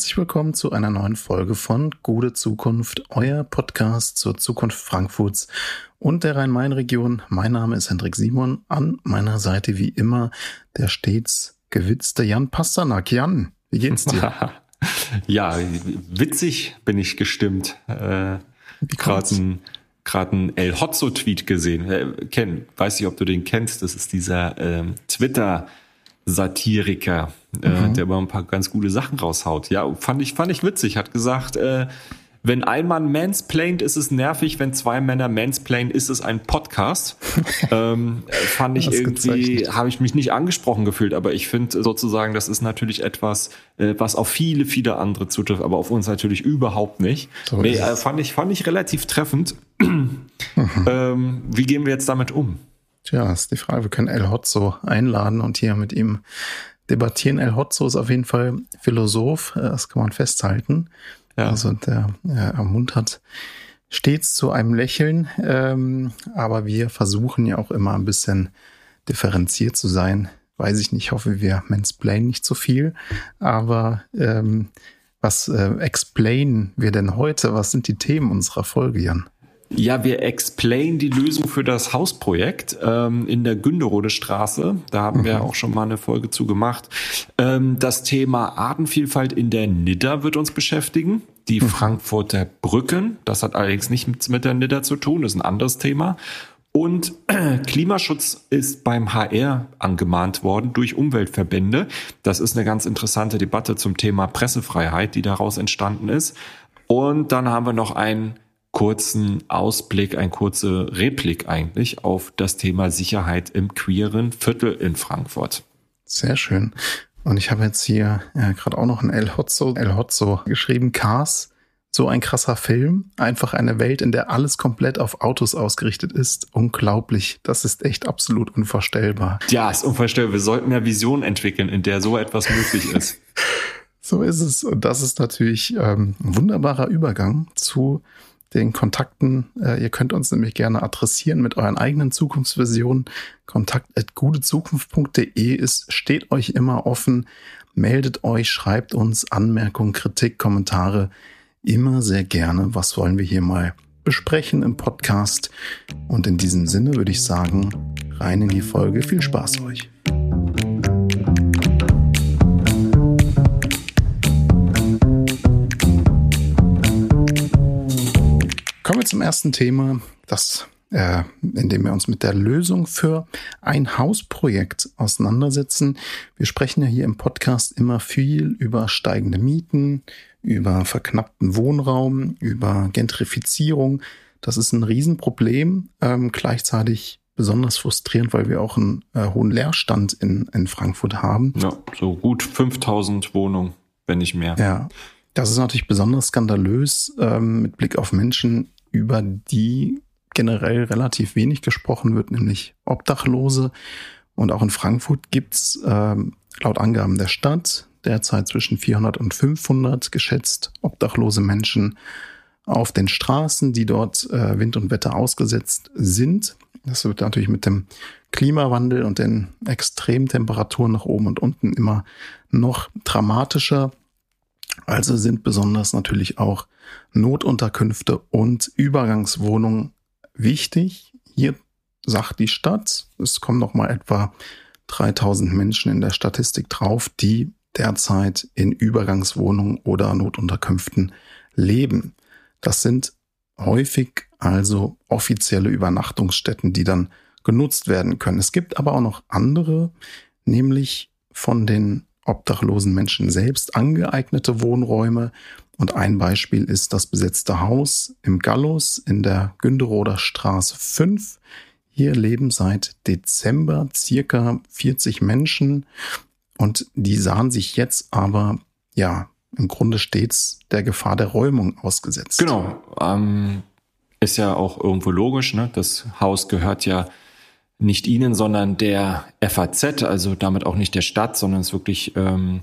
Herzlich willkommen zu einer neuen Folge von Gute Zukunft, euer Podcast zur Zukunft Frankfurts und der Rhein-Main-Region. Mein Name ist Hendrik Simon. An meiner Seite wie immer der stets gewitzte Jan Pasternak. Jan, wie geht's dir? ja, witzig bin ich gestimmt. Äh, Gerade ein, grad ein El Hotzo-Tweet gesehen. Äh, Ken, weiß nicht, ob du den kennst. Das ist dieser ähm, Twitter- Satiriker, äh, mhm. der immer ein paar ganz gute Sachen raushaut. Ja, fand ich, fand ich witzig. Hat gesagt, äh, wenn ein Mann mansplaint, ist es nervig. Wenn zwei Männer mansplainen, ist es ein Podcast. ähm, fand ich irgendwie, habe ich mich nicht angesprochen gefühlt, aber ich finde sozusagen, das ist natürlich etwas, äh, was auf viele, viele andere zutrifft, aber auf uns natürlich überhaupt nicht. So nee, äh, fand ich, fand ich relativ treffend. mhm. ähm, wie gehen wir jetzt damit um? Tja, ist die Frage. Wir können El Hotzo einladen und hier mit ihm debattieren. El Hotzo ist auf jeden Fall Philosoph, äh, das kann man festhalten. Ja. Also der er ermuntert stets zu einem Lächeln, ähm, aber wir versuchen ja auch immer ein bisschen differenziert zu sein. Weiß ich nicht, hoffe, wir mansplain nicht zu viel, aber ähm, was äh, explain wir denn heute? Was sind die Themen unserer Folge, Jan? Ja, wir explain die Lösung für das Hausprojekt ähm, in der Günderode Straße. Da haben mhm. wir auch schon mal eine Folge zu gemacht. Ähm, das Thema Artenvielfalt in der Nidda wird uns beschäftigen. Die mhm. Frankfurter Brücken, das hat allerdings nichts mit der Nidda zu tun, das ist ein anderes Thema. Und Klimaschutz ist beim HR angemahnt worden durch Umweltverbände. Das ist eine ganz interessante Debatte zum Thema Pressefreiheit, die daraus entstanden ist. Und dann haben wir noch ein kurzen Ausblick, ein kurze Replik eigentlich auf das Thema Sicherheit im queeren Viertel in Frankfurt. Sehr schön. Und ich habe jetzt hier ja, gerade auch noch ein El Hotzo, El Hotzo geschrieben, Cars. So ein krasser Film. Einfach eine Welt, in der alles komplett auf Autos ausgerichtet ist. Unglaublich. Das ist echt absolut unvorstellbar. Ja, ist unvorstellbar. Wir sollten ja Visionen entwickeln, in der so etwas möglich ist. so ist es. Und das ist natürlich ähm, ein wunderbarer Übergang zu den Kontakten. Äh, ihr könnt uns nämlich gerne adressieren mit euren eigenen Zukunftsvisionen. Kontakt at gutezukunft.de ist, steht euch immer offen. Meldet euch, schreibt uns Anmerkungen, Kritik, Kommentare. Immer sehr gerne. Was wollen wir hier mal besprechen im Podcast? Und in diesem Sinne würde ich sagen, rein in die Folge. Viel Spaß euch. Kommen wir zum ersten Thema, das, äh, in dem wir uns mit der Lösung für ein Hausprojekt auseinandersetzen. Wir sprechen ja hier im Podcast immer viel über steigende Mieten, über verknappten Wohnraum, über Gentrifizierung. Das ist ein Riesenproblem, ähm, gleichzeitig besonders frustrierend, weil wir auch einen äh, hohen Leerstand in, in Frankfurt haben. Ja, so gut 5000 Wohnungen, wenn nicht mehr. Ja. Das ist natürlich besonders skandalös ähm, mit Blick auf Menschen, über die generell relativ wenig gesprochen wird, nämlich Obdachlose. Und auch in Frankfurt gibt's ähm, laut Angaben der Stadt derzeit zwischen 400 und 500 geschätzt obdachlose Menschen auf den Straßen, die dort äh, Wind und Wetter ausgesetzt sind. Das wird natürlich mit dem Klimawandel und den Extremtemperaturen nach oben und unten immer noch dramatischer. Also sind besonders natürlich auch Notunterkünfte und Übergangswohnungen wichtig. Hier sagt die Stadt, es kommen noch mal etwa 3000 Menschen in der Statistik drauf, die derzeit in Übergangswohnungen oder Notunterkünften leben. Das sind häufig also offizielle Übernachtungsstätten, die dann genutzt werden können. Es gibt aber auch noch andere, nämlich von den obdachlosen Menschen selbst angeeignete Wohnräume. Und ein Beispiel ist das besetzte Haus im Gallus in der Günderoder Straße 5. Hier leben seit Dezember circa 40 Menschen und die sahen sich jetzt aber, ja, im Grunde stets der Gefahr der Räumung ausgesetzt. Genau. Ähm, ist ja auch irgendwo logisch, ne? Das Haus gehört ja nicht ihnen, sondern der FAZ, also damit auch nicht der Stadt, sondern es ist wirklich ähm,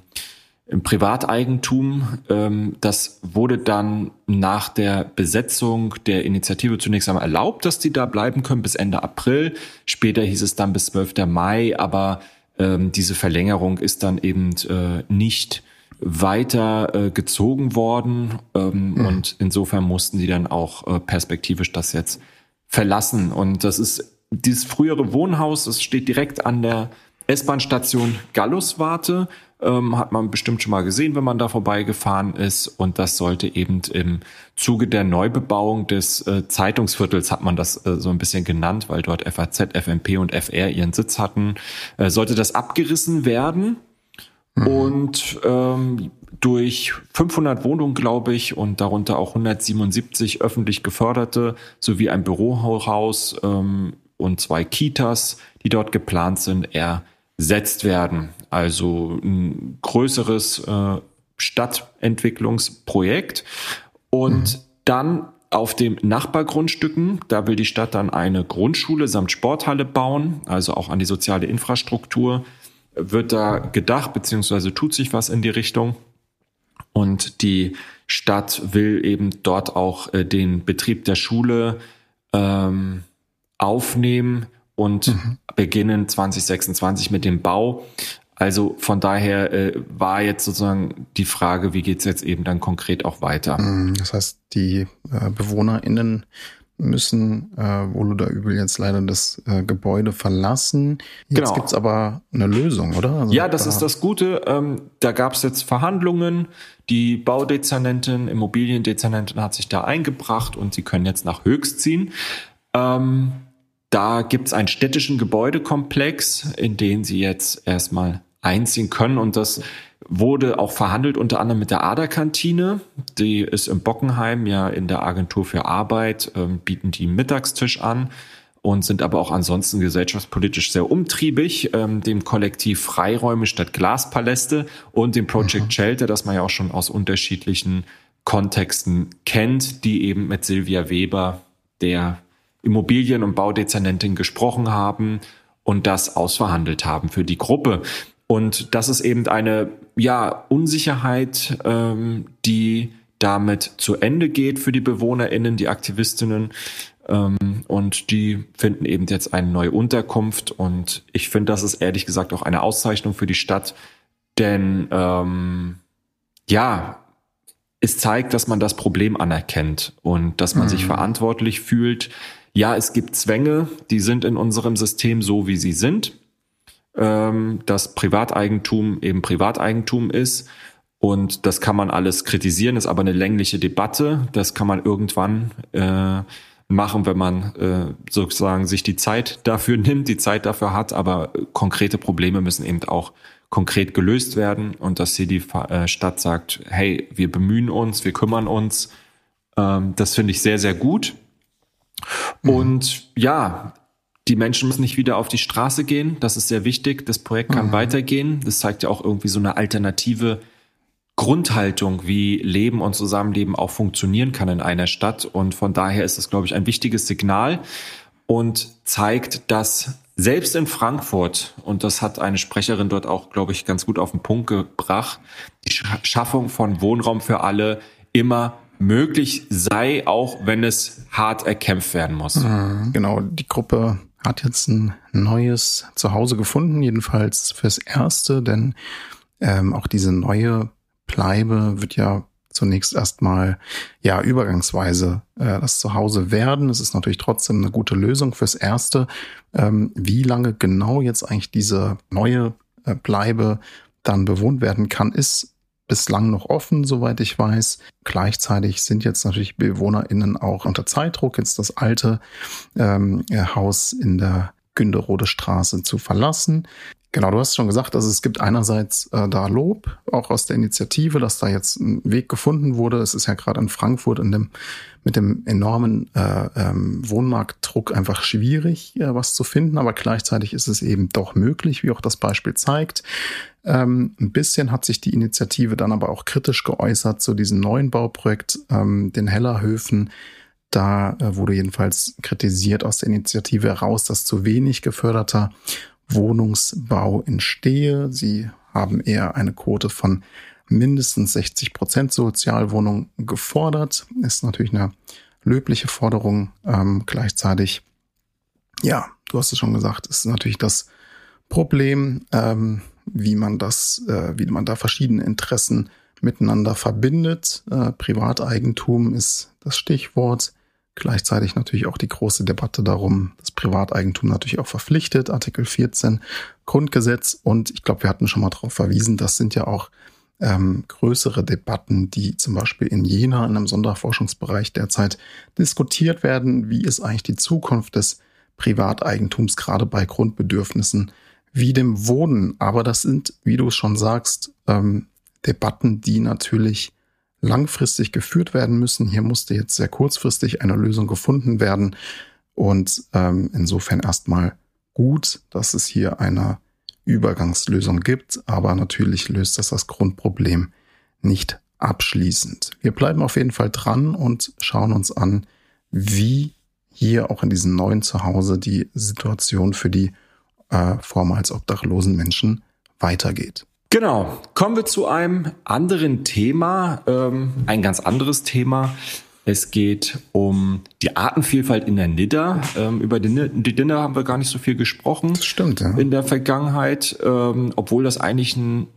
im Privateigentum. Ähm, das wurde dann nach der Besetzung der Initiative zunächst einmal erlaubt, dass die da bleiben können bis Ende April. Später hieß es dann bis 12. Mai, aber ähm, diese Verlängerung ist dann eben äh, nicht weiter äh, gezogen worden ähm, mhm. und insofern mussten die dann auch äh, perspektivisch das jetzt verlassen. Und das ist dieses frühere Wohnhaus, das steht direkt an der S-Bahn-Station Galluswarte ähm, hat man bestimmt schon mal gesehen, wenn man da vorbeigefahren ist. Und das sollte eben im Zuge der Neubebauung des äh, Zeitungsviertels, hat man das äh, so ein bisschen genannt, weil dort FAZ, FMP und FR ihren Sitz hatten, äh, sollte das abgerissen werden. Mhm. Und ähm, durch 500 Wohnungen, glaube ich, und darunter auch 177 öffentlich geförderte sowie ein Bürohaus ähm, und zwei Kitas, die dort geplant sind, ersetzt werden also ein größeres äh, Stadtentwicklungsprojekt. Und mhm. dann auf dem Nachbargrundstücken, da will die Stadt dann eine Grundschule samt Sporthalle bauen, also auch an die soziale Infrastruktur wird da gedacht, beziehungsweise tut sich was in die Richtung. Und die Stadt will eben dort auch äh, den Betrieb der Schule ähm, aufnehmen und mhm. beginnen 2026 mit dem Bau. Also von daher äh, war jetzt sozusagen die Frage, wie geht's jetzt eben dann konkret auch weiter? Mm, das heißt, die äh, BewohnerInnen müssen äh, wohl oder übel jetzt leider das äh, Gebäude verlassen. Jetzt genau. gibt's aber eine Lösung, oder? Also ja, das da ist das Gute. Ähm, da gab's jetzt Verhandlungen. Die Baudezernentin, Immobiliendezernentin hat sich da eingebracht und sie können jetzt nach Höchst ziehen. Ähm, da gibt's einen städtischen Gebäudekomplex, in den sie jetzt erstmal einziehen können. Und das wurde auch verhandelt unter anderem mit der Aderkantine. Die ist im Bockenheim ja in der Agentur für Arbeit, ähm, bieten die Mittagstisch an und sind aber auch ansonsten gesellschaftspolitisch sehr umtriebig, ähm, dem Kollektiv Freiräume statt Glaspaläste und dem Project mhm. Shelter, das man ja auch schon aus unterschiedlichen Kontexten kennt, die eben mit Silvia Weber, der Immobilien- und Baudezernentin gesprochen haben und das ausverhandelt haben für die Gruppe. Und das ist eben eine ja, Unsicherheit, ähm, die damit zu Ende geht für die BewohnerInnen, die Aktivistinnen. Ähm, und die finden eben jetzt eine neue Unterkunft. Und ich finde, das ist ehrlich gesagt auch eine Auszeichnung für die Stadt. Denn ähm, ja, es zeigt, dass man das Problem anerkennt und dass man mhm. sich verantwortlich fühlt. Ja, es gibt Zwänge, die sind in unserem System so, wie sie sind ähm, dass Privateigentum eben Privateigentum ist. Und das kann man alles kritisieren, ist aber eine längliche Debatte. Das kann man irgendwann äh, machen, wenn man äh, sozusagen sich die Zeit dafür nimmt, die Zeit dafür hat. Aber konkrete Probleme müssen eben auch konkret gelöst werden und dass hier die äh, Stadt sagt, hey, wir bemühen uns, wir kümmern uns. Ähm, das finde ich sehr, sehr gut. Mhm. Und ja, die Menschen müssen nicht wieder auf die Straße gehen. Das ist sehr wichtig. Das Projekt kann mhm. weitergehen. Das zeigt ja auch irgendwie so eine alternative Grundhaltung, wie Leben und Zusammenleben auch funktionieren kann in einer Stadt. Und von daher ist es, glaube ich, ein wichtiges Signal und zeigt, dass selbst in Frankfurt, und das hat eine Sprecherin dort auch, glaube ich, ganz gut auf den Punkt gebracht, die Schaffung von Wohnraum für alle immer möglich sei, auch wenn es hart erkämpft werden muss. Mhm. Genau, die Gruppe hat jetzt ein neues Zuhause gefunden, jedenfalls fürs Erste, denn ähm, auch diese neue Bleibe wird ja zunächst erstmal ja übergangsweise äh, das Zuhause werden. Es ist natürlich trotzdem eine gute Lösung fürs Erste. Ähm, wie lange genau jetzt eigentlich diese neue äh, Bleibe dann bewohnt werden kann, ist bislang noch offen, soweit ich weiß. Gleichzeitig sind jetzt natürlich BewohnerInnen auch unter Zeitdruck, jetzt das alte ähm, Haus in der Günderode Straße zu verlassen. Genau, du hast schon gesagt, also es gibt einerseits äh, da Lob, auch aus der Initiative, dass da jetzt ein Weg gefunden wurde. Es ist ja gerade in Frankfurt in dem, mit dem enormen äh, ähm, Wohnmarktdruck einfach schwierig, äh, was zu finden, aber gleichzeitig ist es eben doch möglich, wie auch das Beispiel zeigt. Ähm, ein bisschen hat sich die Initiative dann aber auch kritisch geäußert zu diesem neuen Bauprojekt, ähm, den Hellerhöfen. Da äh, wurde jedenfalls kritisiert aus der Initiative heraus, dass zu wenig geförderter Wohnungsbau entstehe. Sie haben eher eine Quote von mindestens 60 Prozent Sozialwohnungen gefordert. Ist natürlich eine löbliche Forderung. Ähm, gleichzeitig, ja, du hast es schon gesagt, ist natürlich das Problem, ähm, wie man das, äh, wie man da verschiedene Interessen miteinander verbindet. Äh, Privateigentum ist das Stichwort. Gleichzeitig natürlich auch die große Debatte darum, das Privateigentum natürlich auch verpflichtet, Artikel 14 Grundgesetz. Und ich glaube, wir hatten schon mal darauf verwiesen, das sind ja auch ähm, größere Debatten, die zum Beispiel in Jena in einem Sonderforschungsbereich derzeit diskutiert werden. Wie ist eigentlich die Zukunft des Privateigentums gerade bei Grundbedürfnissen wie dem Wohnen? Aber das sind, wie du es schon sagst, ähm, Debatten, die natürlich langfristig geführt werden müssen. Hier musste jetzt sehr kurzfristig eine Lösung gefunden werden. Und ähm, insofern erstmal gut, dass es hier eine Übergangslösung gibt. Aber natürlich löst das das Grundproblem nicht abschließend. Wir bleiben auf jeden Fall dran und schauen uns an, wie hier auch in diesem neuen Zuhause die Situation für die äh, vormals obdachlosen Menschen weitergeht. Genau. Kommen wir zu einem anderen Thema, ähm, ein ganz anderes Thema. Es geht um die Artenvielfalt in der Nidda. Ähm, über die, Nidda haben wir gar nicht so viel gesprochen. Das stimmt, ja. In der Vergangenheit, ähm, obwohl das eigentlich ein,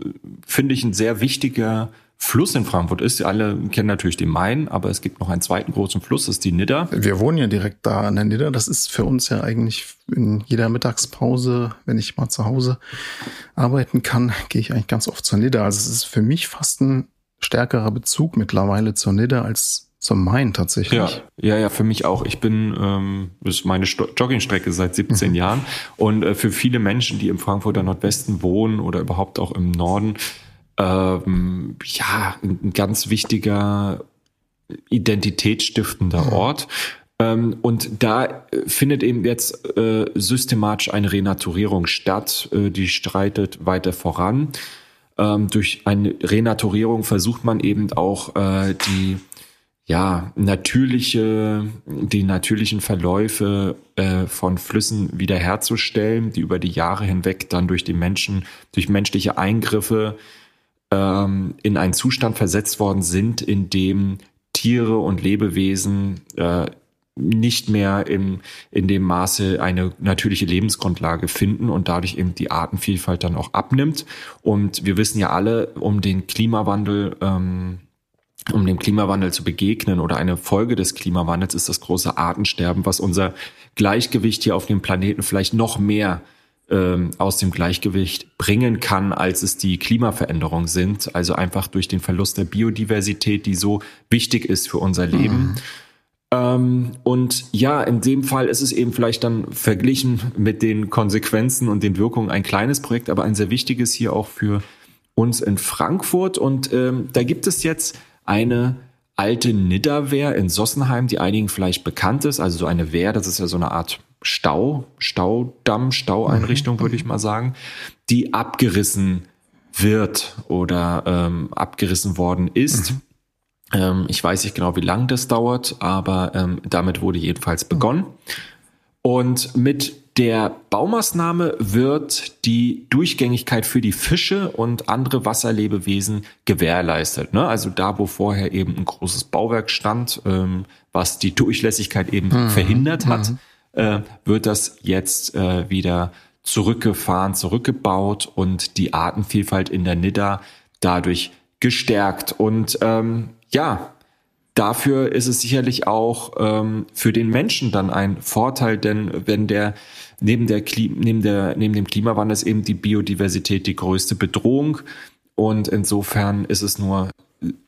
finde ich, ein sehr wichtiger Fluss in Frankfurt ist. Alle kennen natürlich den Main, aber es gibt noch einen zweiten großen Fluss, das ist die Nidda. Wir wohnen ja direkt da an der Nidda. Das ist für uns ja eigentlich in jeder Mittagspause, wenn ich mal zu Hause arbeiten kann, gehe ich eigentlich ganz oft zur Nidda. Also es ist für mich fast ein stärkerer Bezug mittlerweile zur Nidda als zum Main tatsächlich. Ja, ja, ja, für mich auch. Ich bin, ähm, das ist meine Sto Joggingstrecke seit 17 mhm. Jahren. Und äh, für viele Menschen, die im Frankfurter Nordwesten wohnen oder überhaupt auch im Norden, ähm, ja, ein ganz wichtiger identitätsstiftender mhm. Ort. Ähm, und da findet eben jetzt äh, systematisch eine Renaturierung statt. Äh, die streitet weiter voran. Ähm, durch eine Renaturierung versucht man eben auch äh, die ja, natürliche, die natürlichen Verläufe äh, von Flüssen wiederherzustellen, die über die Jahre hinweg dann durch die Menschen, durch menschliche Eingriffe ähm, in einen Zustand versetzt worden sind, in dem Tiere und Lebewesen äh, nicht mehr im, in dem Maße eine natürliche Lebensgrundlage finden und dadurch eben die Artenvielfalt dann auch abnimmt. Und wir wissen ja alle um den Klimawandel, ähm, um dem Klimawandel zu begegnen oder eine Folge des Klimawandels ist das große Artensterben, was unser Gleichgewicht hier auf dem Planeten vielleicht noch mehr ähm, aus dem Gleichgewicht bringen kann, als es die Klimaveränderungen sind. Also einfach durch den Verlust der Biodiversität, die so wichtig ist für unser Leben. Mhm. Ähm, und ja, in dem Fall ist es eben vielleicht dann verglichen mit den Konsequenzen und den Wirkungen ein kleines Projekt, aber ein sehr wichtiges hier auch für uns in Frankfurt. Und ähm, da gibt es jetzt eine alte Nidderwehr in Sossenheim, die einigen vielleicht bekannt ist. Also so eine Wehr, das ist ja so eine Art Stau, Staudamm, Staueinrichtung, mhm. würde ich mal sagen, die abgerissen wird oder ähm, abgerissen worden ist. Mhm. Ähm, ich weiß nicht genau, wie lang das dauert, aber ähm, damit wurde jedenfalls begonnen. Und mit der Baumaßnahme wird die Durchgängigkeit für die Fische und andere Wasserlebewesen gewährleistet. Ne? Also da, wo vorher eben ein großes Bauwerk stand, ähm, was die Durchlässigkeit eben mhm. verhindert hat, mhm äh, wird das jetzt äh, wieder zurückgefahren, zurückgebaut und die Artenvielfalt in der Nidda dadurch gestärkt. Und ähm, ja, dafür ist es sicherlich auch ähm, für den Menschen dann ein Vorteil, denn wenn der neben der, neben der neben dem Klimawandel ist eben die Biodiversität die größte Bedrohung und insofern ist es nur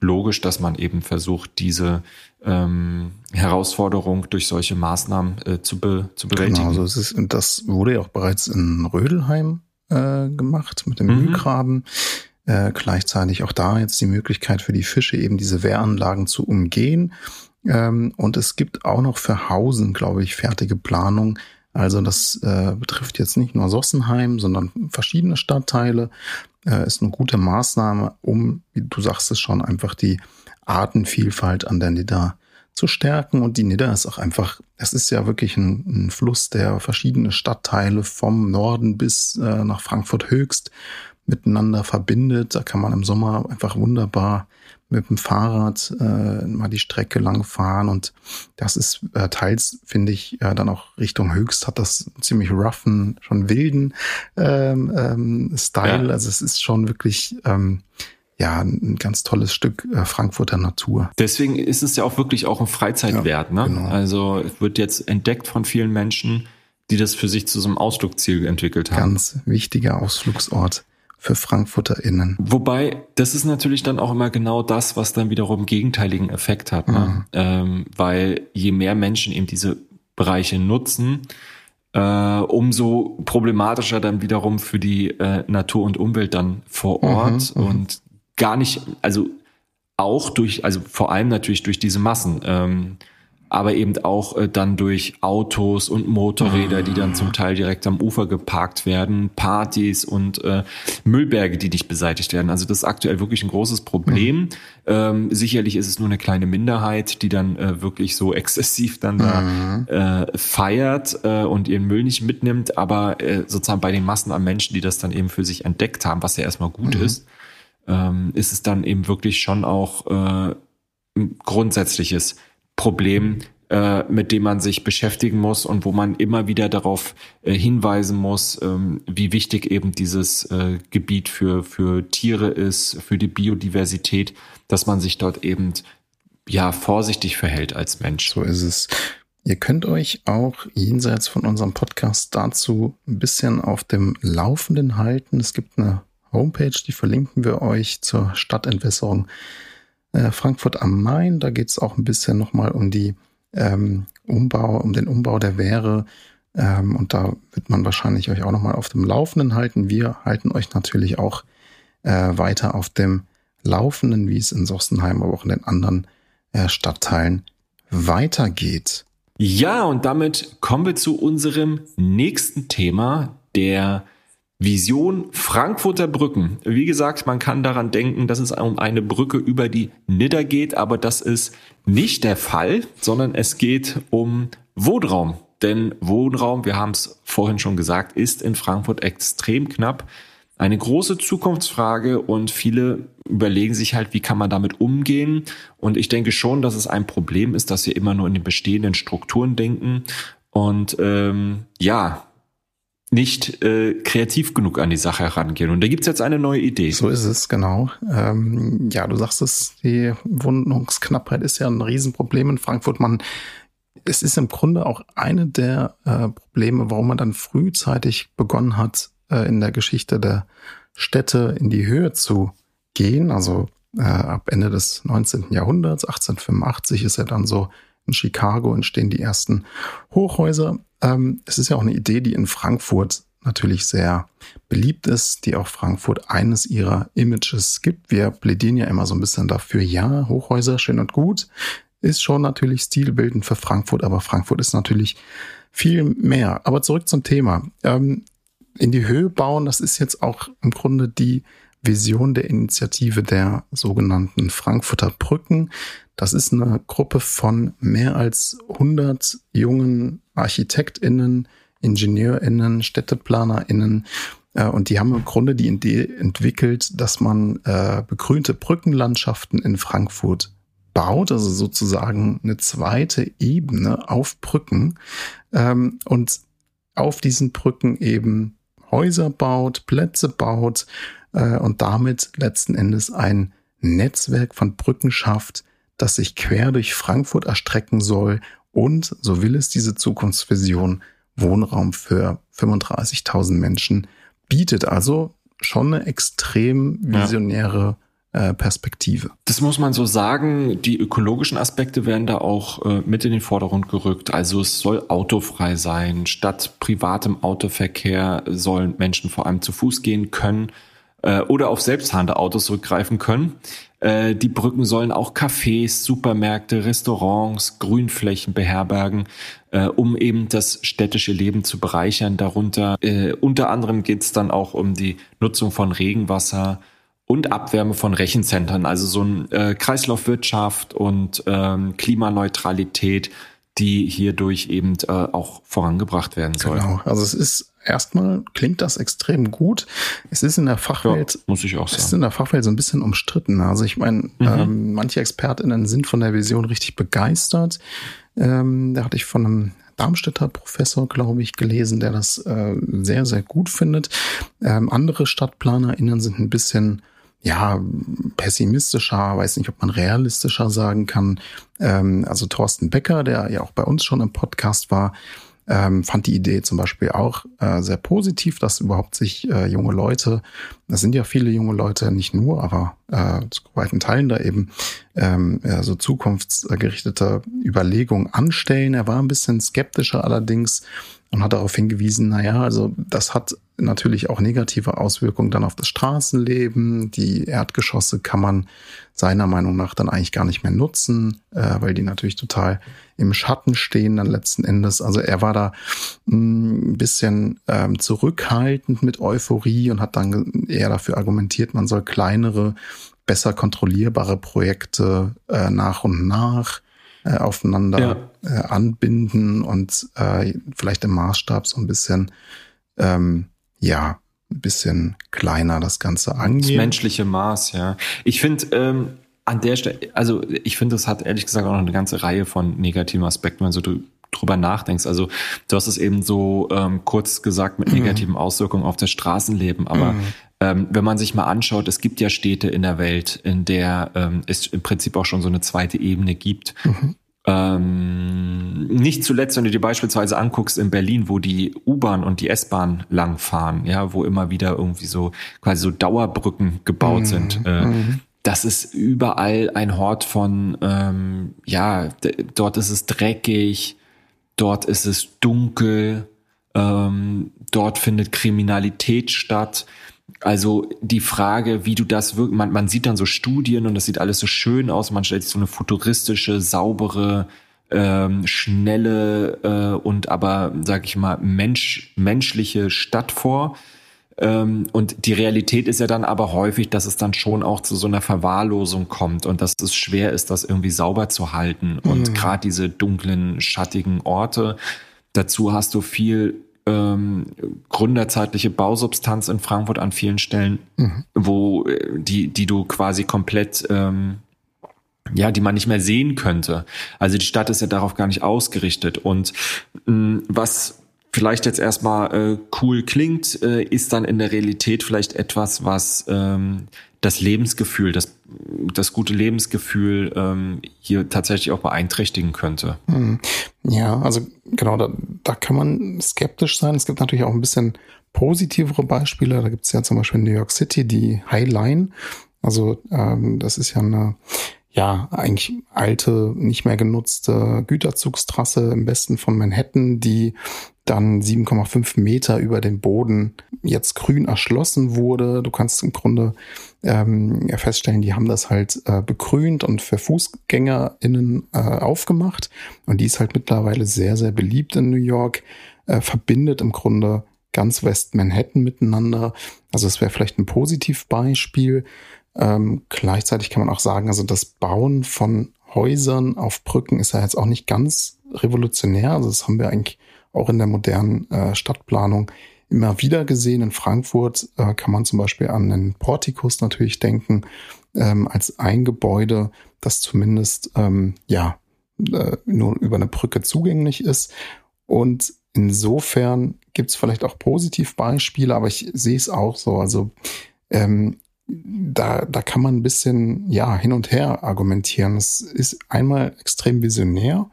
logisch, dass man eben versucht, diese ähm, Herausforderung durch solche Maßnahmen äh, zu, be, zu bewältigen. Genau, also es ist, das wurde ja auch bereits in Rödelheim äh, gemacht mit dem mhm. Mühlgraben. Äh, gleichzeitig auch da jetzt die Möglichkeit für die Fische eben diese Wehranlagen zu umgehen. Ähm, und es gibt auch noch für Hausen, glaube ich, fertige Planung. Also das äh, betrifft jetzt nicht nur Sossenheim, sondern verschiedene Stadtteile äh, ist eine gute Maßnahme, um, wie du sagst es schon, einfach die Artenvielfalt an der Nidda zu stärken. Und die Nidda ist auch einfach, es ist ja wirklich ein, ein Fluss, der verschiedene Stadtteile vom Norden bis äh, nach Frankfurt Höchst miteinander verbindet. Da kann man im Sommer einfach wunderbar mit dem Fahrrad äh, mal die Strecke lang fahren und das ist äh, teils, finde ich, äh, dann auch Richtung Höchst hat das ziemlich roughen, schon wilden ähm, ähm, Style. Ja. Also es ist schon wirklich ähm, ja, ein ganz tolles Stück äh, Frankfurter Natur. Deswegen ist es ja auch wirklich auch ein Freizeitwert. Ja, ne? Genau. Also wird jetzt entdeckt von vielen Menschen, die das für sich zu so einem Ausflugsziel entwickelt haben. Ganz wichtiger Ausflugsort für FrankfurterInnen. Wobei, das ist natürlich dann auch immer genau das, was dann wiederum gegenteiligen Effekt hat. Ne? Mhm. Ähm, weil je mehr Menschen eben diese Bereiche nutzen, äh, umso problematischer dann wiederum für die äh, Natur und Umwelt dann vor Ort mhm, mhm. und gar nicht, also auch durch, also vor allem natürlich durch diese Massen. Ähm, aber eben auch äh, dann durch Autos und Motorräder, die dann zum Teil direkt am Ufer geparkt werden, Partys und äh, Müllberge, die nicht beseitigt werden. Also das ist aktuell wirklich ein großes Problem. Mhm. Ähm, sicherlich ist es nur eine kleine Minderheit, die dann äh, wirklich so exzessiv dann da mhm. äh, feiert äh, und ihren Müll nicht mitnimmt, aber äh, sozusagen bei den Massen an Menschen, die das dann eben für sich entdeckt haben, was ja erstmal gut mhm. ist, ähm, ist es dann eben wirklich schon auch äh, ein grundsätzliches Problem, äh, mit dem man sich beschäftigen muss und wo man immer wieder darauf äh, hinweisen muss, ähm, wie wichtig eben dieses äh, Gebiet für, für Tiere ist, für die Biodiversität, dass man sich dort eben ja vorsichtig verhält als Mensch. So ist es. Ihr könnt euch auch jenseits von unserem Podcast dazu ein bisschen auf dem Laufenden halten. Es gibt eine Homepage, die verlinken wir euch zur Stadtentwässerung äh, Frankfurt am Main. Da geht es auch ein bisschen nochmal um die ähm, Umbau, um den Umbau der Wehre. Ähm, und da wird man wahrscheinlich euch auch nochmal auf dem Laufenden halten. Wir halten euch natürlich auch äh, weiter auf dem Laufenden, wie es in Sossenheim, aber auch in den anderen äh, Stadtteilen weitergeht. Ja, und damit kommen wir zu unserem nächsten Thema, der Vision Frankfurter Brücken. Wie gesagt, man kann daran denken, dass es um eine Brücke über die Nidder geht, aber das ist nicht der Fall, sondern es geht um Wohnraum. Denn Wohnraum, wir haben es vorhin schon gesagt, ist in Frankfurt extrem knapp. Eine große Zukunftsfrage und viele überlegen sich halt, wie kann man damit umgehen. Und ich denke schon, dass es ein Problem ist, dass wir immer nur in den bestehenden Strukturen denken. Und ähm, ja, nicht äh, kreativ genug an die Sache herangehen. Und da gibt's jetzt eine neue Idee. So ist es, genau. Ähm, ja, du sagst es, die Wohnungsknappheit ist ja ein Riesenproblem in Frankfurt. Man, es ist im Grunde auch eine der äh, Probleme, warum man dann frühzeitig begonnen hat, äh, in der Geschichte der Städte in die Höhe zu gehen. Also äh, ab Ende des 19. Jahrhunderts, 1885 ist ja dann so in Chicago entstehen die ersten Hochhäuser. Ähm, es ist ja auch eine Idee, die in Frankfurt natürlich sehr beliebt ist, die auch Frankfurt eines ihrer Images gibt. Wir plädieren ja immer so ein bisschen dafür, ja, Hochhäuser, schön und gut, ist schon natürlich stilbildend für Frankfurt, aber Frankfurt ist natürlich viel mehr. Aber zurück zum Thema. Ähm, in die Höhe bauen, das ist jetzt auch im Grunde die Vision der Initiative der sogenannten Frankfurter Brücken. Das ist eine Gruppe von mehr als 100 jungen ArchitektInnen, IngenieurInnen, StädteplanerInnen. Äh, und die haben im Grunde die Idee entwickelt, dass man äh, begrünte Brückenlandschaften in Frankfurt baut, also sozusagen eine zweite Ebene auf Brücken ähm, und auf diesen Brücken eben Häuser baut, Plätze baut äh, und damit letzten Endes ein Netzwerk von Brücken schafft, das sich quer durch Frankfurt erstrecken soll und, so will es diese Zukunftsvision, Wohnraum für 35.000 Menschen bietet. Also schon eine extrem visionäre ja. äh, Perspektive. Das muss man so sagen. Die ökologischen Aspekte werden da auch äh, mit in den Vordergrund gerückt. Also es soll autofrei sein. Statt privatem Autoverkehr sollen Menschen vor allem zu Fuß gehen können äh, oder auf selbstfahrende Autos zurückgreifen können. Äh, die Brücken sollen auch Cafés, Supermärkte, Restaurants, Grünflächen beherbergen, äh, um eben das städtische Leben zu bereichern. Darunter äh, unter anderem geht es dann auch um die Nutzung von Regenwasser und Abwärme von Rechenzentren, also so ein äh, Kreislaufwirtschaft und ähm, Klimaneutralität die hierdurch eben äh, auch vorangebracht werden soll. Genau, also es ist erstmal klingt das extrem gut. Es ist in der Fachwelt, ja, muss ich auch sagen, es ist in der Fachwelt so ein bisschen umstritten. Also ich meine, mhm. ähm, manche ExpertInnen sind von der Vision richtig begeistert. Ähm, da hatte ich von einem Darmstädter Professor, glaube ich, gelesen, der das äh, sehr, sehr gut findet. Ähm, andere StadtplanerInnen sind ein bisschen ja, pessimistischer, weiß nicht, ob man realistischer sagen kann. Ähm, also Thorsten Becker, der ja auch bei uns schon im Podcast war, ähm, fand die Idee zum Beispiel auch äh, sehr positiv, dass überhaupt sich äh, junge Leute, das sind ja viele junge Leute, nicht nur, aber äh, zu weiten Teilen da eben ähm, ja, so zukunftsgerichtete Überlegungen anstellen. Er war ein bisschen skeptischer allerdings und hat darauf hingewiesen, naja, also das hat natürlich auch negative Auswirkungen dann auf das Straßenleben. Die Erdgeschosse kann man seiner Meinung nach dann eigentlich gar nicht mehr nutzen, äh, weil die natürlich total im Schatten stehen dann letzten Endes. Also er war da mm, ein bisschen ähm, zurückhaltend mit Euphorie und hat dann eher dafür argumentiert, man soll kleinere, besser kontrollierbare Projekte äh, nach und nach äh, aufeinander ja. äh, anbinden und äh, vielleicht im Maßstab so ein bisschen, ähm, ja, ein bisschen kleiner das Ganze angehen. Das menschliche Maß, ja. Ich finde, ähm, an der Stelle, also ich finde, es hat ehrlich gesagt auch noch eine ganze Reihe von negativen Aspekten, wenn du drüber nachdenkst. Also du hast es eben so ähm, kurz gesagt mit mhm. negativen Auswirkungen auf das Straßenleben, aber mhm. ähm, wenn man sich mal anschaut, es gibt ja Städte in der Welt, in der ähm, es im Prinzip auch schon so eine zweite Ebene gibt. Mhm. Ähm, nicht zuletzt, wenn du dir beispielsweise anguckst in Berlin, wo die U-Bahn und die S-Bahn langfahren, ja, wo immer wieder irgendwie so quasi so Dauerbrücken gebaut sind. Äh, das ist überall ein Hort von, ähm, ja, dort ist es dreckig, dort ist es dunkel, ähm, dort findet Kriminalität statt. Also die Frage, wie du das wirklich, man, man sieht dann so Studien und das sieht alles so schön aus, man stellt sich so eine futuristische, saubere, ähm, schnelle äh, und aber, sag ich mal, mensch, menschliche Stadt vor. Ähm, und die Realität ist ja dann aber häufig, dass es dann schon auch zu so einer Verwahrlosung kommt und dass es schwer ist, das irgendwie sauber zu halten. Und mhm. gerade diese dunklen, schattigen Orte, dazu hast du viel ähm, gründerzeitliche Bausubstanz in Frankfurt an vielen Stellen, mhm. wo äh, die, die du quasi komplett ähm, ja, die man nicht mehr sehen könnte. Also die Stadt ist ja darauf gar nicht ausgerichtet. Und mh, mm, was vielleicht jetzt erstmal äh, cool klingt, äh, ist dann in der Realität vielleicht etwas, was ähm, das Lebensgefühl, das, das gute Lebensgefühl ähm, hier tatsächlich auch beeinträchtigen könnte. Hm. Ja, also genau, da, da kann man skeptisch sein. Es gibt natürlich auch ein bisschen positivere Beispiele. Da gibt es ja zum Beispiel in New York City die High Line. Also ähm, das ist ja eine ja, eigentlich alte, nicht mehr genutzte Güterzugstrasse im Westen von Manhattan, die dann 7,5 Meter über dem Boden jetzt grün erschlossen wurde. Du kannst im Grunde ähm, feststellen, die haben das halt äh, begrünt und für FußgängerInnen äh, aufgemacht. Und die ist halt mittlerweile sehr, sehr beliebt in New York, äh, verbindet im Grunde ganz West Manhattan miteinander. Also es wäre vielleicht ein Positivbeispiel. Ähm, gleichzeitig kann man auch sagen, also das Bauen von Häusern auf Brücken ist ja jetzt auch nicht ganz revolutionär. Also das haben wir eigentlich auch in der modernen äh, Stadtplanung immer wieder gesehen. In Frankfurt äh, kann man zum Beispiel an den Portikus natürlich denken, ähm, als ein Gebäude, das zumindest ähm, ja äh, nur über eine Brücke zugänglich ist. Und insofern gibt es vielleicht auch Positivbeispiele, aber ich sehe es auch so. Also ähm, da, da kann man ein bisschen ja hin und her argumentieren. Es ist einmal extrem visionär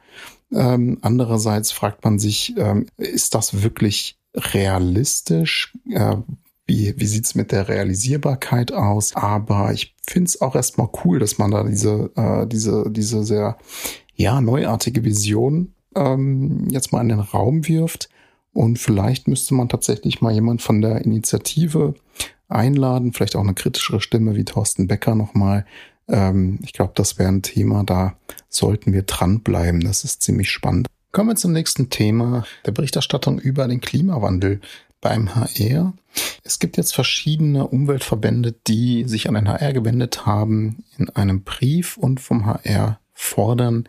ähm, andererseits fragt man sich, ähm, ist das wirklich realistisch? Äh, wie, wie sieht's mit der Realisierbarkeit aus? Aber ich finde es auch erstmal cool, dass man da diese, äh, diese, diese sehr ja, neuartige Vision ähm, jetzt mal in den Raum wirft. Und vielleicht müsste man tatsächlich mal jemand von der Initiative einladen, vielleicht auch eine kritischere Stimme wie Thorsten Becker nochmal, ähm, ich glaube, das wäre ein Thema, da sollten wir dranbleiben. Das ist ziemlich spannend. Kommen wir zum nächsten Thema, der Berichterstattung über den Klimawandel beim HR. Es gibt jetzt verschiedene Umweltverbände, die sich an den HR gewendet haben in einem Brief und vom HR fordern,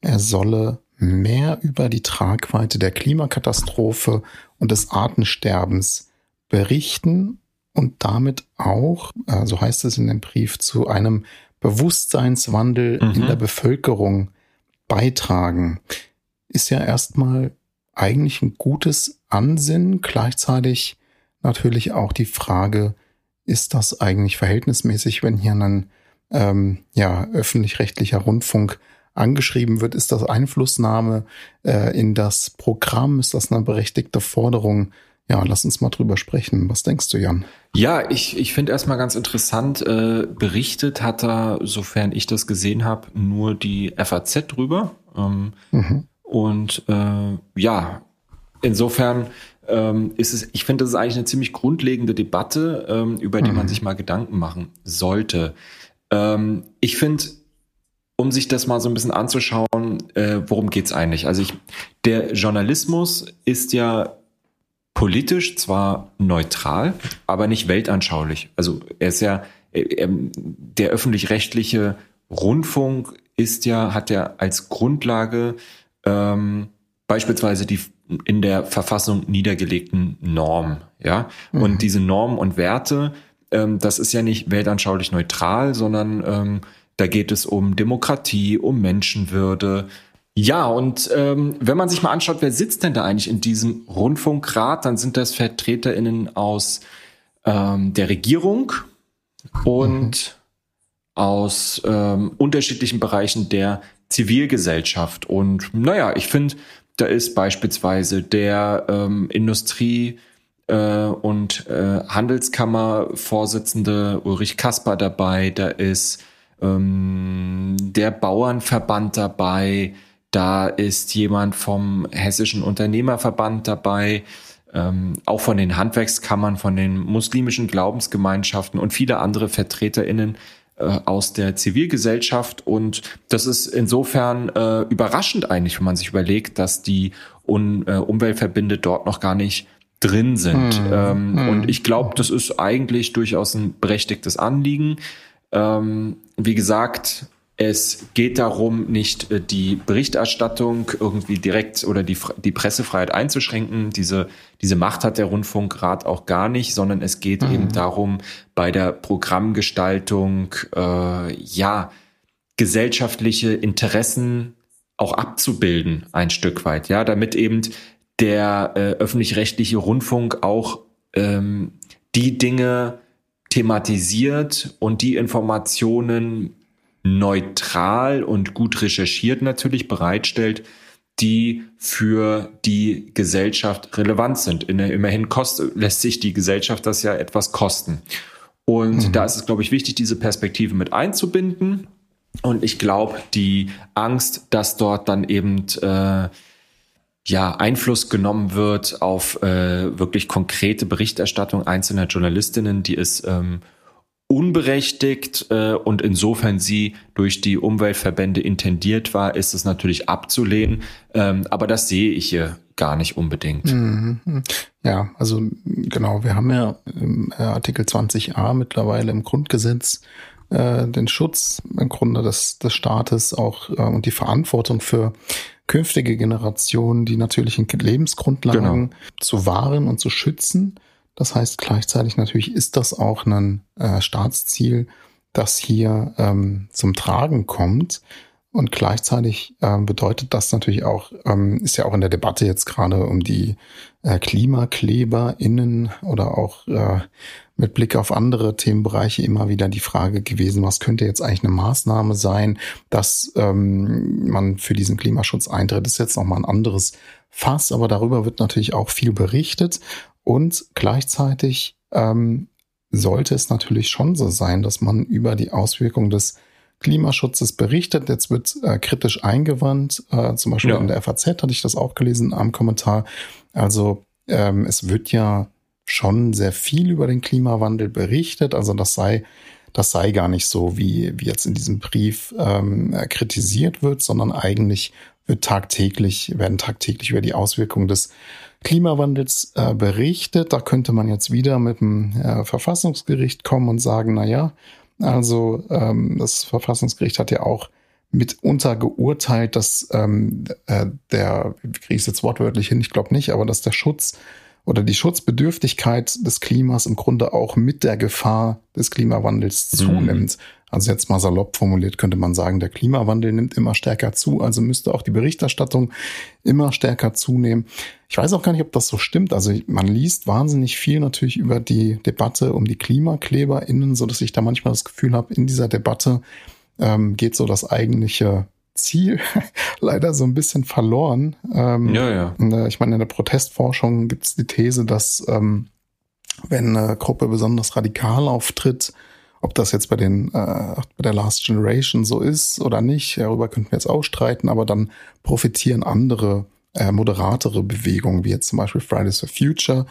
er solle mehr über die Tragweite der Klimakatastrophe und des Artensterbens berichten und damit auch, äh, so heißt es in dem Brief, zu einem Bewusstseinswandel mhm. in der Bevölkerung beitragen. Ist ja erstmal eigentlich ein gutes Ansinnen, gleichzeitig natürlich auch die Frage, ist das eigentlich verhältnismäßig, wenn hier ein ähm, ja, öffentlich-rechtlicher Rundfunk angeschrieben wird, ist das Einflussnahme äh, in das Programm, ist das eine berechtigte Forderung? Ja, lass uns mal drüber sprechen. Was denkst du, Jan? Ja, ich, ich finde erstmal ganz interessant, äh, berichtet hat da, sofern ich das gesehen habe, nur die FAZ drüber. Ähm, mhm. Und äh, ja, insofern ähm, ist es, ich finde, das ist eigentlich eine ziemlich grundlegende Debatte, ähm, über die mhm. man sich mal Gedanken machen sollte. Ähm, ich finde, um sich das mal so ein bisschen anzuschauen, äh, worum geht's eigentlich? Also ich, der Journalismus ist ja politisch zwar neutral, aber nicht weltanschaulich. Also er ist ja, er, der öffentlich-rechtliche Rundfunk ist ja, hat ja als Grundlage ähm, beispielsweise die in der Verfassung niedergelegten Norm, ja. Mhm. Und diese Normen und Werte, ähm, das ist ja nicht weltanschaulich neutral, sondern ähm, da geht es um Demokratie, um Menschenwürde. Ja, und ähm, wenn man sich mal anschaut, wer sitzt denn da eigentlich in diesem Rundfunkrat, dann sind das VertreterInnen aus ähm, der Regierung und mhm. aus ähm, unterschiedlichen Bereichen der Zivilgesellschaft. Und naja, ich finde, da ist beispielsweise der ähm, Industrie- äh, und äh, Handelskammervorsitzende Ulrich Kasper dabei, da ist ähm, der Bauernverband dabei, da ist jemand vom Hessischen Unternehmerverband dabei, ähm, auch von den Handwerkskammern, von den muslimischen Glaubensgemeinschaften und viele andere VertreterInnen äh, aus der Zivilgesellschaft. Und das ist insofern äh, überraschend eigentlich, wenn man sich überlegt, dass die Un äh, Umweltverbände dort noch gar nicht drin sind. Mhm. Ähm, mhm. Und ich glaube, das ist eigentlich durchaus ein berechtigtes Anliegen. Ähm, wie gesagt, es geht darum, nicht äh, die Berichterstattung irgendwie direkt oder die, die Pressefreiheit einzuschränken. Diese, diese Macht hat der Rundfunkrat auch gar nicht, sondern es geht mhm. eben darum, bei der Programmgestaltung, äh, ja, gesellschaftliche Interessen auch abzubilden, ein Stück weit, ja, damit eben der äh, öffentlich-rechtliche Rundfunk auch ähm, die Dinge thematisiert und die Informationen neutral und gut recherchiert natürlich bereitstellt, die für die Gesellschaft relevant sind. Immerhin kost, lässt sich die Gesellschaft das ja etwas kosten. Und mhm. da ist es, glaube ich, wichtig, diese Perspektive mit einzubinden. Und ich glaube, die Angst, dass dort dann eben äh, ja Einfluss genommen wird auf äh, wirklich konkrete Berichterstattung einzelner Journalistinnen, die ist ähm, unberechtigt äh, und insofern sie durch die Umweltverbände intendiert war, ist es natürlich abzulehnen. Ähm, aber das sehe ich hier gar nicht unbedingt. Mhm. Ja, also genau, wir haben ja im äh, Artikel 20a mittlerweile im Grundgesetz äh, den Schutz im Grunde des, des Staates auch äh, und die Verantwortung für künftige Generationen, die natürlichen Lebensgrundlagen genau. zu wahren und zu schützen. Das heißt gleichzeitig natürlich ist das auch ein äh, Staatsziel, das hier ähm, zum Tragen kommt. Und gleichzeitig ähm, bedeutet das natürlich auch, ähm, ist ja auch in der Debatte jetzt gerade um die äh, KlimakleberInnen oder auch äh, mit Blick auf andere Themenbereiche immer wieder die Frage gewesen, was könnte jetzt eigentlich eine Maßnahme sein, dass ähm, man für diesen Klimaschutz eintritt. Das ist jetzt nochmal ein anderes Fass, aber darüber wird natürlich auch viel berichtet. Und gleichzeitig ähm, sollte es natürlich schon so sein, dass man über die Auswirkungen des Klimaschutzes berichtet. Jetzt wird äh, kritisch eingewandt. Äh, zum Beispiel ja. in der FAZ hatte ich das auch gelesen am Kommentar. Also ähm, es wird ja schon sehr viel über den Klimawandel berichtet. Also das sei das sei gar nicht so, wie, wie jetzt in diesem Brief ähm, kritisiert wird, sondern eigentlich wird tagtäglich, werden tagtäglich über die Auswirkungen des Klimawandels äh, berichtet. Da könnte man jetzt wieder mit dem äh, Verfassungsgericht kommen und sagen, na ja, also ähm, das Verfassungsgericht hat ja auch mitunter geurteilt, dass ähm, äh, der, wie kriege ich es jetzt wortwörtlich hin, ich glaube nicht, aber dass der Schutz oder die Schutzbedürftigkeit des Klimas im Grunde auch mit der Gefahr des Klimawandels mhm. Also jetzt mal salopp formuliert könnte man sagen, der Klimawandel nimmt immer stärker zu, also müsste auch die Berichterstattung immer stärker zunehmen. Ich weiß auch gar nicht, ob das so stimmt. Also man liest wahnsinnig viel natürlich über die Debatte um die KlimakleberInnen, so dass ich da manchmal das Gefühl habe, in dieser Debatte ähm, geht so das eigentliche Ziel leider so ein bisschen verloren. Ähm, ja, ja. Äh, ich meine, in der Protestforschung gibt es die These, dass ähm, wenn eine Gruppe besonders radikal auftritt, ob das jetzt bei den äh, bei der Last Generation so ist oder nicht, darüber könnten wir jetzt auch streiten, aber dann profitieren andere äh, moderatere Bewegungen, wie jetzt zum Beispiel Fridays for Future.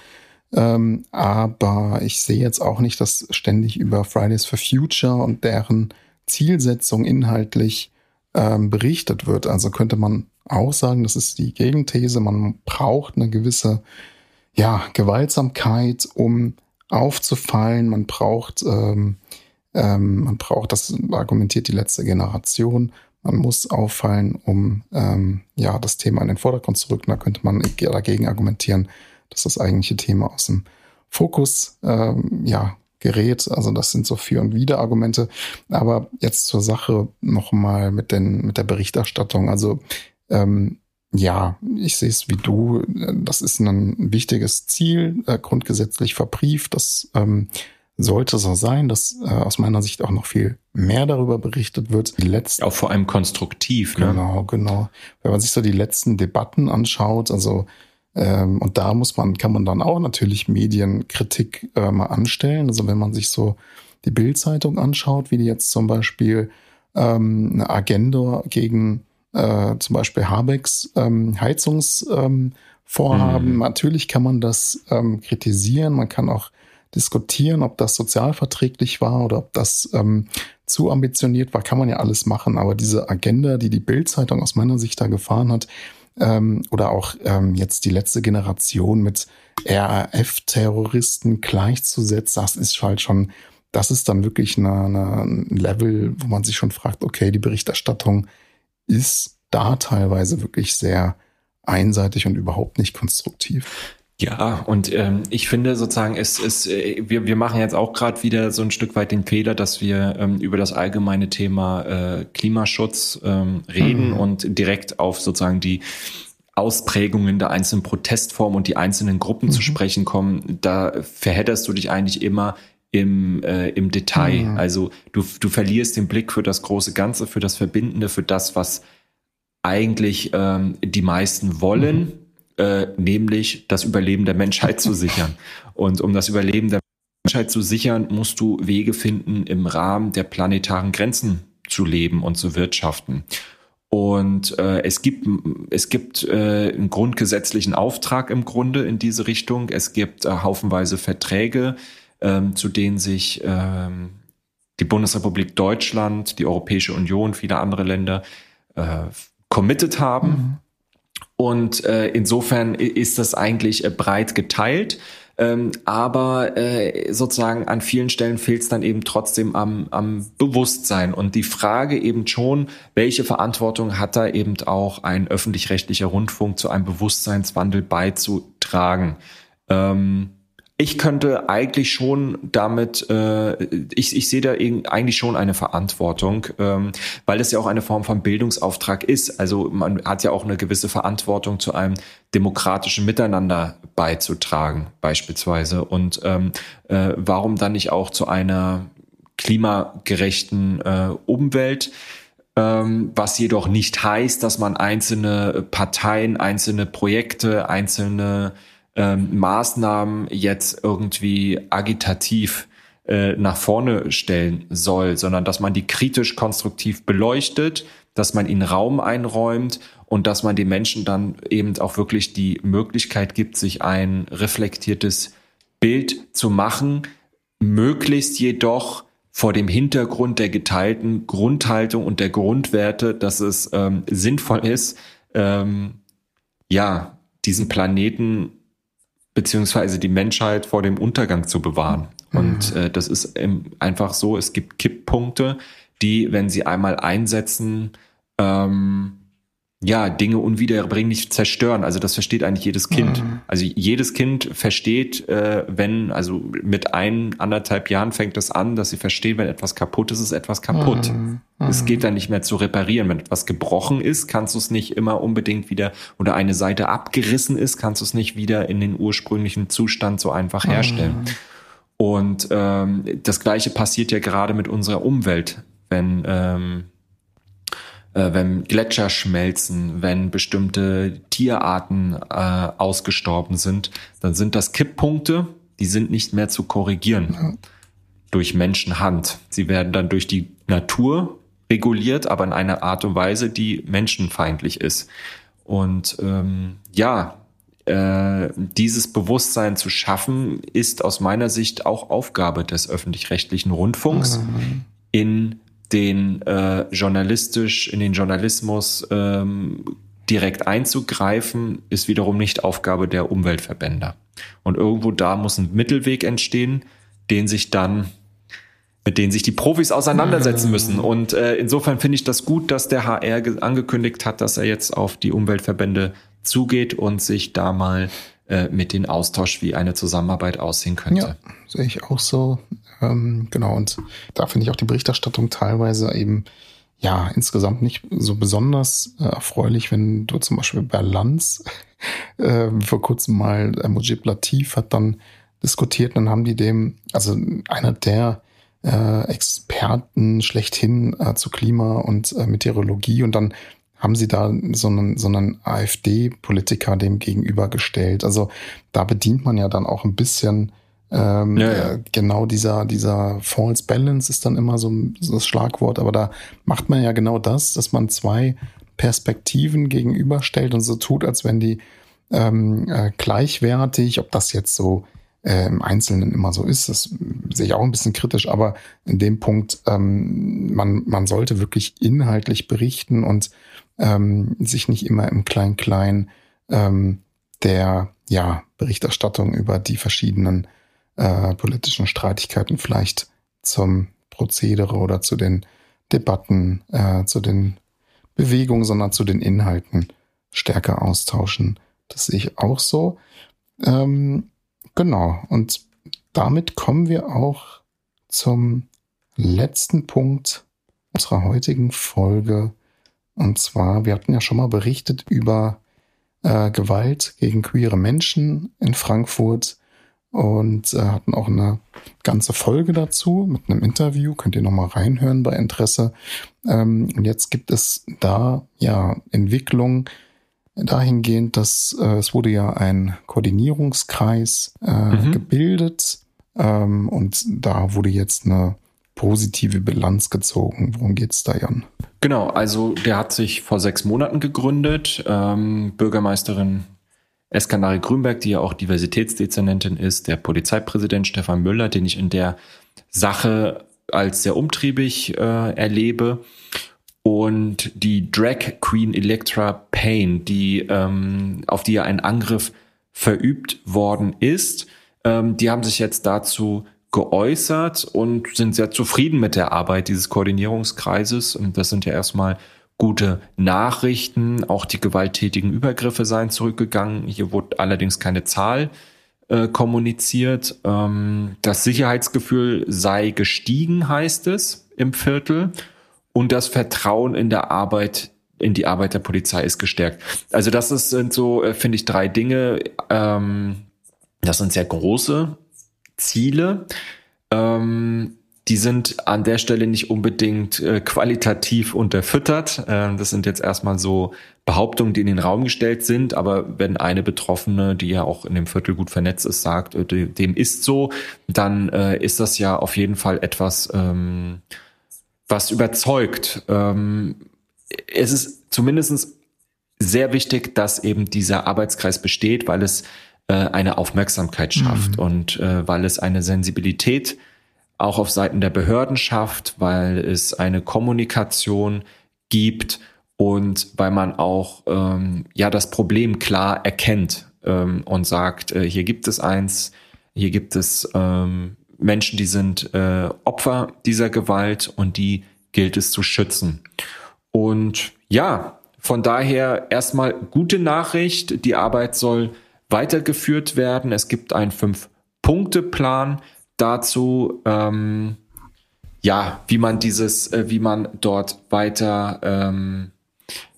Ähm, aber ich sehe jetzt auch nicht, dass ständig über Fridays for Future und deren Zielsetzung inhaltlich ähm, berichtet wird. Also könnte man auch sagen, das ist die Gegenthese, man braucht eine gewisse ja, Gewaltsamkeit, um aufzufallen. Man braucht, ähm, ähm, man braucht, das argumentiert die letzte Generation, man muss auffallen, um ähm, ja das Thema in den Vordergrund zu rücken. Da könnte man dagegen argumentieren, dass das eigentliche Thema aus dem Fokus ähm, ja gerät. Also das sind so für und wider Argumente. Aber jetzt zur Sache nochmal mit den, mit der Berichterstattung. Also, ähm, ja, ich sehe es wie du. Das ist ein wichtiges Ziel, äh, grundgesetzlich verbrieft. Das ähm, sollte so sein, dass äh, aus meiner Sicht auch noch viel mehr darüber berichtet wird. Die letzten, auch vor allem konstruktiv. Ne? Genau, genau. Wenn man sich so die letzten Debatten anschaut, also ähm, und da muss man, kann man dann auch natürlich Medienkritik äh, mal anstellen. Also wenn man sich so die Bildzeitung anschaut, wie die jetzt zum Beispiel ähm, eine Agenda gegen äh, zum Beispiel Habecks ähm, Heizungsvorhaben. Ähm, mhm. Natürlich kann man das ähm, kritisieren, man kann auch diskutieren, ob das sozialverträglich war oder ob das ähm, zu ambitioniert war, kann man ja alles machen. Aber diese Agenda, die die Bildzeitung aus meiner Sicht da gefahren hat, ähm, oder auch ähm, jetzt die letzte Generation mit RAF-Terroristen gleichzusetzen, das ist halt schon, das ist dann wirklich ein Level, wo man sich schon fragt, okay, die Berichterstattung ist da teilweise wirklich sehr einseitig und überhaupt nicht konstruktiv. Ja, und ähm, ich finde sozusagen, es ist, äh, wir, wir machen jetzt auch gerade wieder so ein Stück weit den Fehler, dass wir ähm, über das allgemeine Thema äh, Klimaschutz ähm, reden mhm. und direkt auf sozusagen die Ausprägungen der einzelnen Protestformen und die einzelnen Gruppen mhm. zu sprechen kommen. Da verhedderst du dich eigentlich immer im, äh, im Detail. Mhm. Also du, du verlierst den Blick für das große Ganze, für das Verbindende, für das, was eigentlich ähm, die meisten wollen mhm äh, nämlich das Überleben der Menschheit zu sichern. Und um das Überleben der Menschheit zu sichern, musst du Wege finden, im Rahmen der planetaren Grenzen zu leben und zu wirtschaften. Und äh, es gibt, es gibt äh, einen grundgesetzlichen Auftrag im Grunde in diese Richtung. Es gibt äh, haufenweise Verträge, ähm, zu denen sich ähm, die Bundesrepublik Deutschland, die Europäische Union, viele andere Länder äh, committed haben. Mhm. Und äh, insofern ist das eigentlich äh, breit geteilt. Ähm, aber äh, sozusagen an vielen Stellen fehlt es dann eben trotzdem am, am Bewusstsein. Und die Frage eben schon, welche Verantwortung hat da eben auch ein öffentlich-rechtlicher Rundfunk zu einem Bewusstseinswandel beizutragen? Ähm, ich könnte eigentlich schon damit, äh, ich, ich sehe da eigentlich schon eine Verantwortung, ähm, weil es ja auch eine Form von Bildungsauftrag ist. Also man hat ja auch eine gewisse Verantwortung zu einem demokratischen Miteinander beizutragen, beispielsweise. Und ähm, äh, warum dann nicht auch zu einer klimagerechten äh, Umwelt? Ähm, was jedoch nicht heißt, dass man einzelne Parteien, einzelne Projekte, einzelne ähm, Maßnahmen jetzt irgendwie agitativ äh, nach vorne stellen soll, sondern dass man die kritisch konstruktiv beleuchtet, dass man ihnen Raum einräumt und dass man den Menschen dann eben auch wirklich die Möglichkeit gibt, sich ein reflektiertes Bild zu machen, möglichst jedoch vor dem Hintergrund der geteilten Grundhaltung und der Grundwerte, dass es ähm, sinnvoll ist, ähm, ja, diesen Planeten beziehungsweise die Menschheit vor dem Untergang zu bewahren. Mhm. Und äh, das ist einfach so, es gibt Kipppunkte, die, wenn sie einmal einsetzen, ähm, ja, Dinge unwiederbringlich zerstören. Also das versteht eigentlich jedes Kind. Mhm. Also jedes Kind versteht, äh, wenn, also mit ein, anderthalb Jahren fängt es das an, dass sie verstehen, wenn etwas kaputt ist, ist etwas kaputt. Mhm. Es geht dann nicht mehr zu reparieren. Wenn etwas gebrochen ist, kannst du es nicht immer unbedingt wieder, oder eine Seite abgerissen ist, kannst du es nicht wieder in den ursprünglichen Zustand so einfach herstellen. Mhm. Und ähm, das Gleiche passiert ja gerade mit unserer Umwelt. Wenn ähm, äh, wenn Gletscher schmelzen, wenn bestimmte Tierarten äh, ausgestorben sind, dann sind das Kipppunkte, die sind nicht mehr zu korrigieren ja. durch Menschenhand. Sie werden dann durch die Natur reguliert, aber in einer Art und Weise, die menschenfeindlich ist. Und ähm, ja, äh, dieses Bewusstsein zu schaffen, ist aus meiner Sicht auch Aufgabe des öffentlich-rechtlichen Rundfunks mhm. in den äh, journalistisch, in den Journalismus ähm, direkt einzugreifen, ist wiederum nicht Aufgabe der Umweltverbände. Und irgendwo da muss ein Mittelweg entstehen, den sich dann mit denen sich die Profis auseinandersetzen müssen. Und äh, insofern finde ich das gut, dass der HR angekündigt hat, dass er jetzt auf die Umweltverbände zugeht und sich da mal äh, mit den Austausch, wie eine Zusammenarbeit aussehen könnte. Ja, sehe ich auch so. Ähm, genau, und da finde ich auch die Berichterstattung teilweise eben ja insgesamt nicht so besonders äh, erfreulich, wenn du zum Beispiel bei Lanz äh, vor kurzem mal äh, Mujib Latif hat dann diskutiert, dann haben die dem, also einer der äh, Experten schlechthin äh, zu Klima und äh, Meteorologie und dann haben sie da so einen, so einen AfD-Politiker dem gegenübergestellt. Also da bedient man ja dann auch ein bisschen ähm, ja, ja. Äh, genau dieser, dieser False Balance ist dann immer so, so das Schlagwort, aber da macht man ja genau das, dass man zwei Perspektiven gegenüberstellt und so tut, als wenn die ähm, äh, gleichwertig, ob das jetzt so äh, im Einzelnen immer so ist, das sehe ich auch ein bisschen kritisch, aber in dem Punkt, ähm, man, man sollte wirklich inhaltlich berichten und ähm, sich nicht immer im Klein-Klein ähm, der ja, Berichterstattung über die verschiedenen äh, politischen Streitigkeiten vielleicht zum Prozedere oder zu den Debatten, äh, zu den Bewegungen, sondern zu den Inhalten stärker austauschen. Das sehe ich auch so. Ähm, genau. Und damit kommen wir auch zum letzten Punkt unserer heutigen Folge. Und zwar, wir hatten ja schon mal berichtet über äh, Gewalt gegen queere Menschen in Frankfurt und äh, hatten auch eine ganze Folge dazu mit einem Interview. Könnt ihr nochmal reinhören bei Interesse. Ähm, und jetzt gibt es da ja Entwicklung dahingehend, dass äh, es wurde ja ein Koordinierungskreis äh, mhm. gebildet ähm, und da wurde jetzt eine positive Bilanz gezogen. Worum geht's da, Jan? Genau, also der hat sich vor sechs Monaten gegründet. Ähm, Bürgermeisterin Eskanari Grünberg, die ja auch Diversitätsdezernentin ist, der Polizeipräsident Stefan Müller, den ich in der Sache als sehr umtriebig äh, erlebe. Und die Drag Queen Electra Payne, die, ähm, auf die ja ein Angriff verübt worden ist, ähm, die haben sich jetzt dazu geäußert und sind sehr zufrieden mit der Arbeit dieses Koordinierungskreises. Und das sind ja erstmal gute Nachrichten. Auch die gewalttätigen Übergriffe seien zurückgegangen. Hier wurde allerdings keine Zahl äh, kommuniziert. Ähm, das Sicherheitsgefühl sei gestiegen, heißt es im Viertel. Und das Vertrauen in der Arbeit in die Arbeit der Polizei ist gestärkt. Also das ist, sind so, äh, finde ich, drei Dinge. Ähm, das sind sehr große Ziele. Ähm, die sind an der Stelle nicht unbedingt äh, qualitativ unterfüttert. Äh, das sind jetzt erstmal so Behauptungen, die in den Raum gestellt sind. Aber wenn eine Betroffene, die ja auch in dem Viertel gut vernetzt ist, sagt, äh, dem ist so, dann äh, ist das ja auf jeden Fall etwas, ähm, was überzeugt. Ähm, es ist zumindest sehr wichtig, dass eben dieser Arbeitskreis besteht, weil es äh, eine Aufmerksamkeit schafft mhm. und äh, weil es eine Sensibilität auch auf Seiten der Behörden schafft, weil es eine Kommunikation gibt und weil man auch ähm, ja das Problem klar erkennt ähm, und sagt, äh, hier gibt es eins, hier gibt es ähm, Menschen, die sind äh, Opfer dieser Gewalt und die gilt es zu schützen. Und ja, von daher erstmal gute Nachricht. Die Arbeit soll weitergeführt werden. Es gibt einen Fünf-Punkte-Plan dazu, ähm, ja, wie man dieses, äh, wie man dort weiter ähm,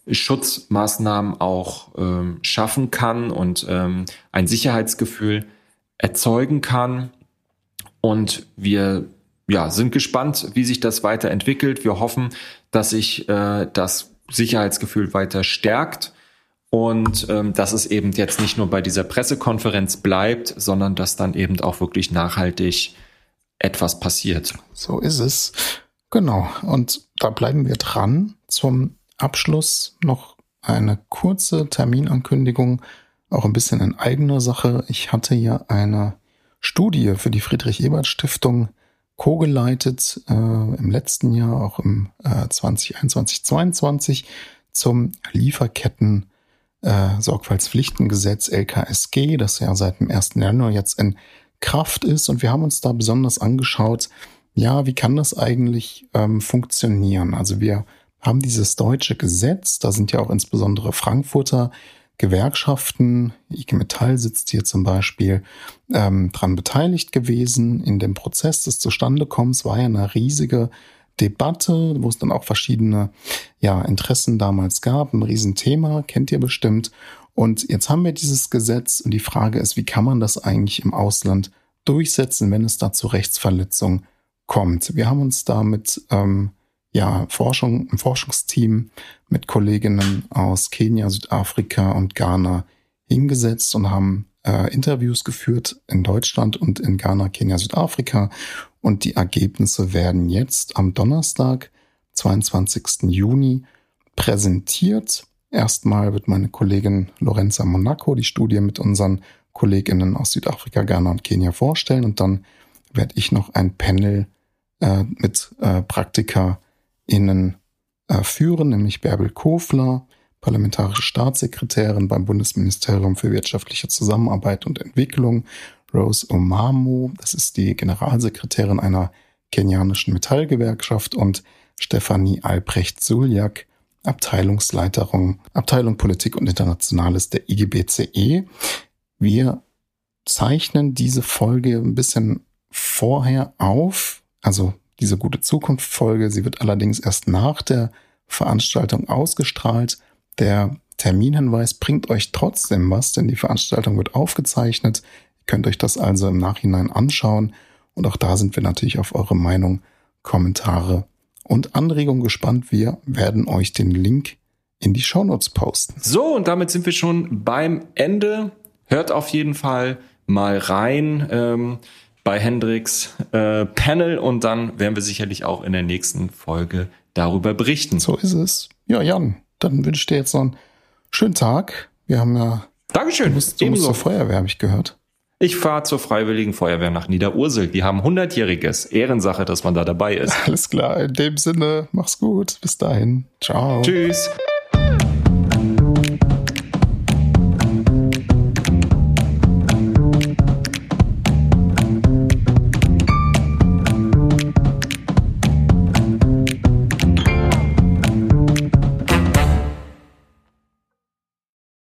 Schutzmaßnahmen auch ähm, schaffen kann und ähm, ein Sicherheitsgefühl erzeugen kann. Und wir ja, sind gespannt, wie sich das weiterentwickelt. Wir hoffen, dass sich äh, das Sicherheitsgefühl weiter stärkt und ähm, dass es eben jetzt nicht nur bei dieser Pressekonferenz bleibt, sondern dass dann eben auch wirklich nachhaltig etwas passiert. So ist es. Genau. Und da bleiben wir dran. Zum Abschluss noch eine kurze Terminankündigung, auch ein bisschen in eigener Sache. Ich hatte ja eine Studie für die Friedrich-Ebert-Stiftung co-geleitet äh, im letzten Jahr, auch im äh, 2021, 2022 zum Lieferketten äh, Sorgfaltspflichtengesetz LKSG, das ja seit dem 1. Januar jetzt in Kraft ist. Und wir haben uns da besonders angeschaut, ja, wie kann das eigentlich ähm, funktionieren? Also wir haben dieses deutsche Gesetz, da sind ja auch insbesondere Frankfurter Gewerkschaften, IG Metall sitzt hier zum Beispiel, ähm, dran beteiligt gewesen. In dem Prozess des Zustandekommens war ja eine riesige Debatte, wo es dann auch verschiedene ja, Interessen damals gab. Ein Riesenthema, kennt ihr bestimmt. Und jetzt haben wir dieses Gesetz und die Frage ist, wie kann man das eigentlich im Ausland durchsetzen, wenn es da zu Rechtsverletzungen kommt? Wir haben uns damit ähm, ja, Forschung, ein Forschungsteam mit Kolleginnen aus Kenia, Südafrika und Ghana hingesetzt und haben äh, Interviews geführt in Deutschland und in Ghana, Kenia, Südafrika. Und die Ergebnisse werden jetzt am Donnerstag, 22. Juni, präsentiert. Erstmal wird meine Kollegin Lorenza Monaco die Studie mit unseren Kolleginnen aus Südafrika, Ghana und Kenia vorstellen. Und dann werde ich noch ein Panel äh, mit äh, Praktika innen äh, führen, nämlich Bärbel Kofler, parlamentarische Staatssekretärin beim Bundesministerium für wirtschaftliche Zusammenarbeit und Entwicklung, Rose Omamo, das ist die Generalsekretärin einer kenianischen Metallgewerkschaft und Stefanie Albrecht-Suljak, Abteilungsleiterin, Abteilung Politik und Internationales der IGBCE. Wir zeichnen diese Folge ein bisschen vorher auf, also diese gute Zukunft-Folge. Sie wird allerdings erst nach der Veranstaltung ausgestrahlt. Der Terminhinweis bringt euch trotzdem was, denn die Veranstaltung wird aufgezeichnet. Ihr könnt euch das also im Nachhinein anschauen. Und auch da sind wir natürlich auf eure Meinung, Kommentare und Anregungen gespannt. Wir werden euch den Link in die Shownotes posten. So, und damit sind wir schon beim Ende. Hört auf jeden Fall mal rein. Ähm bei Hendricks äh, Panel und dann werden wir sicherlich auch in der nächsten Folge darüber berichten. So ist es. Ja, Jan, dann wünsche ich dir jetzt noch einen schönen Tag. Wir haben ja. Dankeschön. Du musst, du musst zur Feuerwehr, habe ich gehört. Ich fahre zur Freiwilligen Feuerwehr nach Niederursel. Die haben 100-jähriges. Ehrensache, dass man da dabei ist. Alles klar. In dem Sinne, mach's gut. Bis dahin. Ciao. Tschüss.